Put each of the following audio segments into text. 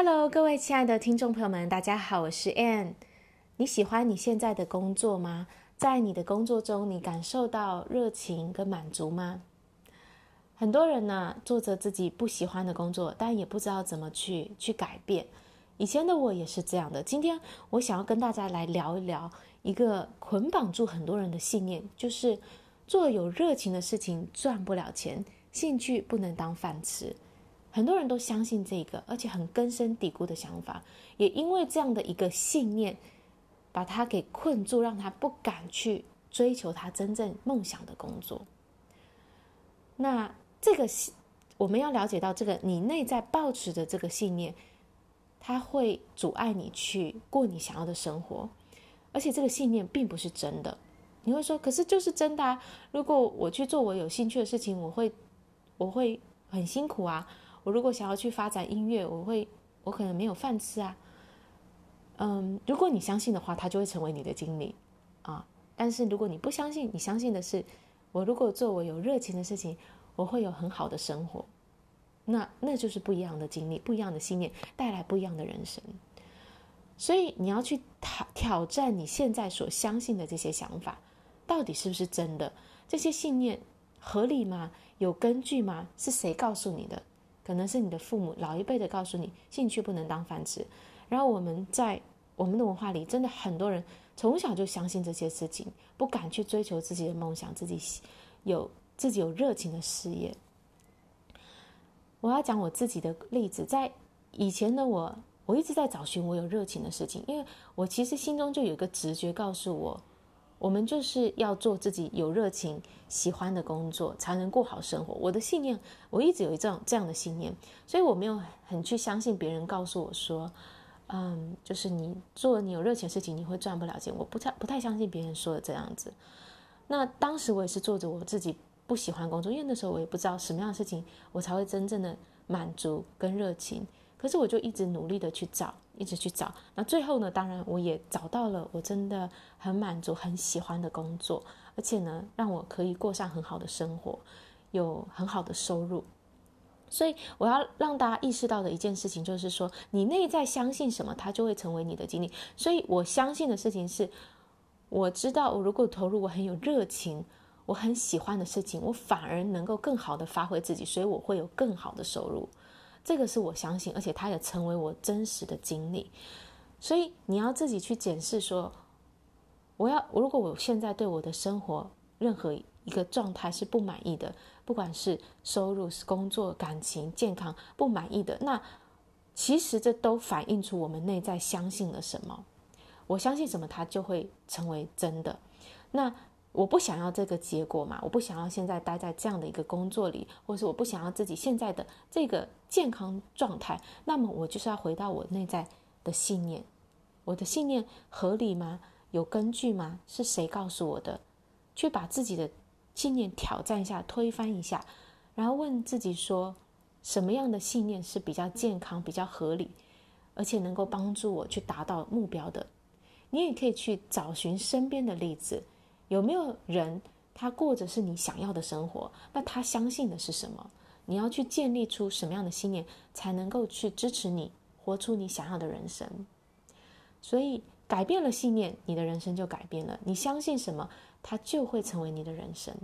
Hello，各位亲爱的听众朋友们，大家好，我是 Ann。你喜欢你现在的工作吗？在你的工作中，你感受到热情跟满足吗？很多人呢，做着自己不喜欢的工作，但也不知道怎么去去改变。以前的我也是这样的。今天我想要跟大家来聊一聊一个捆绑住很多人的信念，就是做有热情的事情赚不了钱，兴趣不能当饭吃。很多人都相信这个，而且很根深蒂固的想法，也因为这样的一个信念，把他给困住，让他不敢去追求他真正梦想的工作。那这个我们要了解到，这个你内在抱持的这个信念，它会阻碍你去过你想要的生活，而且这个信念并不是真的。你会说，可是就是真的啊！如果我去做我有兴趣的事情，我会我会很辛苦啊。我如果想要去发展音乐，我会，我可能没有饭吃啊。嗯，如果你相信的话，它就会成为你的经历啊。但是如果你不相信，你相信的是，我如果做我有热情的事情，我会有很好的生活。那那就是不一样的经历，不一样的信念，带来不一样的人生。所以你要去挑挑战你现在所相信的这些想法，到底是不是真的？这些信念合理吗？有根据吗？是谁告诉你的？可能是你的父母老一辈的告诉你，兴趣不能当饭吃。然后我们在我们的文化里，真的很多人从小就相信这些事情，不敢去追求自己的梦想，自己有自己有热情的事业。我要讲我自己的例子，在以前的我，我一直在找寻我有热情的事情，因为我其实心中就有一个直觉告诉我。我们就是要做自己有热情、喜欢的工作，才能过好生活。我的信念，我一直有一这样这样的信念，所以我没有很去相信别人告诉我说，嗯，就是你做你有热情的事情，你会赚不了钱。我不太不太相信别人说的这样子。那当时我也是做着我自己不喜欢工作，因为那时候我也不知道什么样的事情我才会真正的满足跟热情。可是我就一直努力的去找。一直去找，那最后呢，当然我也找到了，我真的很满足、很喜欢的工作，而且呢，让我可以过上很好的生活，有很好的收入。所以我要让大家意识到的一件事情，就是说，你内在相信什么，它就会成为你的经历。所以我相信的事情是，我知道我如果投入我很有热情、我很喜欢的事情，我反而能够更好的发挥自己，所以我会有更好的收入。这个是我相信，而且它也成为我真实的经历。所以你要自己去检视说，我要如果我现在对我的生活任何一个状态是不满意的，不管是收入、是工作、感情、健康不满意的，那其实这都反映出我们内在相信了什么。我相信什么，它就会成为真的。那。我不想要这个结果嘛，我不想要现在待在这样的一个工作里，或是我不想要自己现在的这个健康状态，那么我就是要回到我内在的信念。我的信念合理吗？有根据吗？是谁告诉我的？去把自己的信念挑战一下，推翻一下，然后问自己说，什么样的信念是比较健康、比较合理，而且能够帮助我去达到目标的？你也可以去找寻身边的例子。有没有人他过着是你想要的生活？那他相信的是什么？你要去建立出什么样的信念，才能够去支持你活出你想要的人生？所以改变了信念，你的人生就改变了。你相信什么，它就会成为你的人生。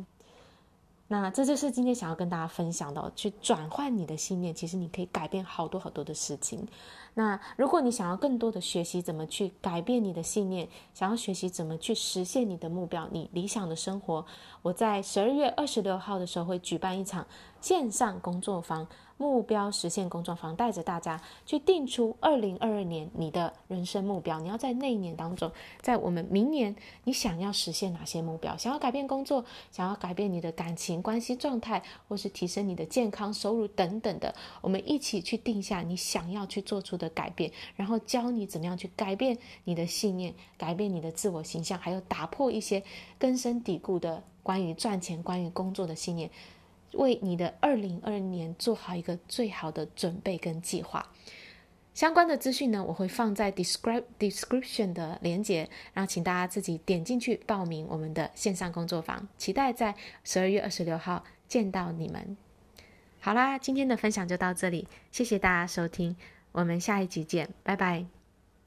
那这就是今天想要跟大家分享的，去转换你的信念，其实你可以改变好多好多的事情。那如果你想要更多的学习怎么去改变你的信念，想要学习怎么去实现你的目标，你理想的生活，我在十二月二十六号的时候会举办一场线上工作坊。目标实现工作坊，带着大家去定出二零二二年你的人生目标。你要在那一年当中，在我们明年，你想要实现哪些目标？想要改变工作，想要改变你的感情关系状态，或是提升你的健康、收入等等的，我们一起去定下你想要去做出的改变，然后教你怎么样去改变你的信念，改变你的自我形象，还有打破一些根深蒂固的关于赚钱、关于工作的信念。为你的二零二二年做好一个最好的准备跟计划，相关的资讯呢，我会放在 describe description 的连结，然后请大家自己点进去报名我们的线上工作坊，期待在十二月二十六号见到你们。好啦，今天的分享就到这里，谢谢大家收听，我们下一集见，拜拜。